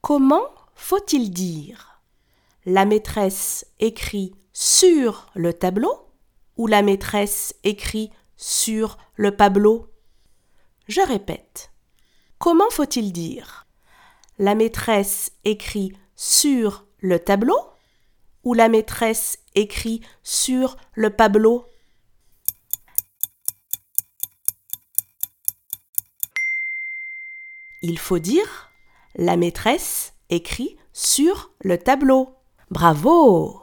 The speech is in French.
Comment faut-il dire? La maîtresse écrit sur le tableau ou la maîtresse écrit sur le tableau? Je répète. Comment faut-il dire? La maîtresse écrit sur le tableau ou la maîtresse écrit sur le tableau? Il faut dire la maîtresse écrit sur le tableau. Bravo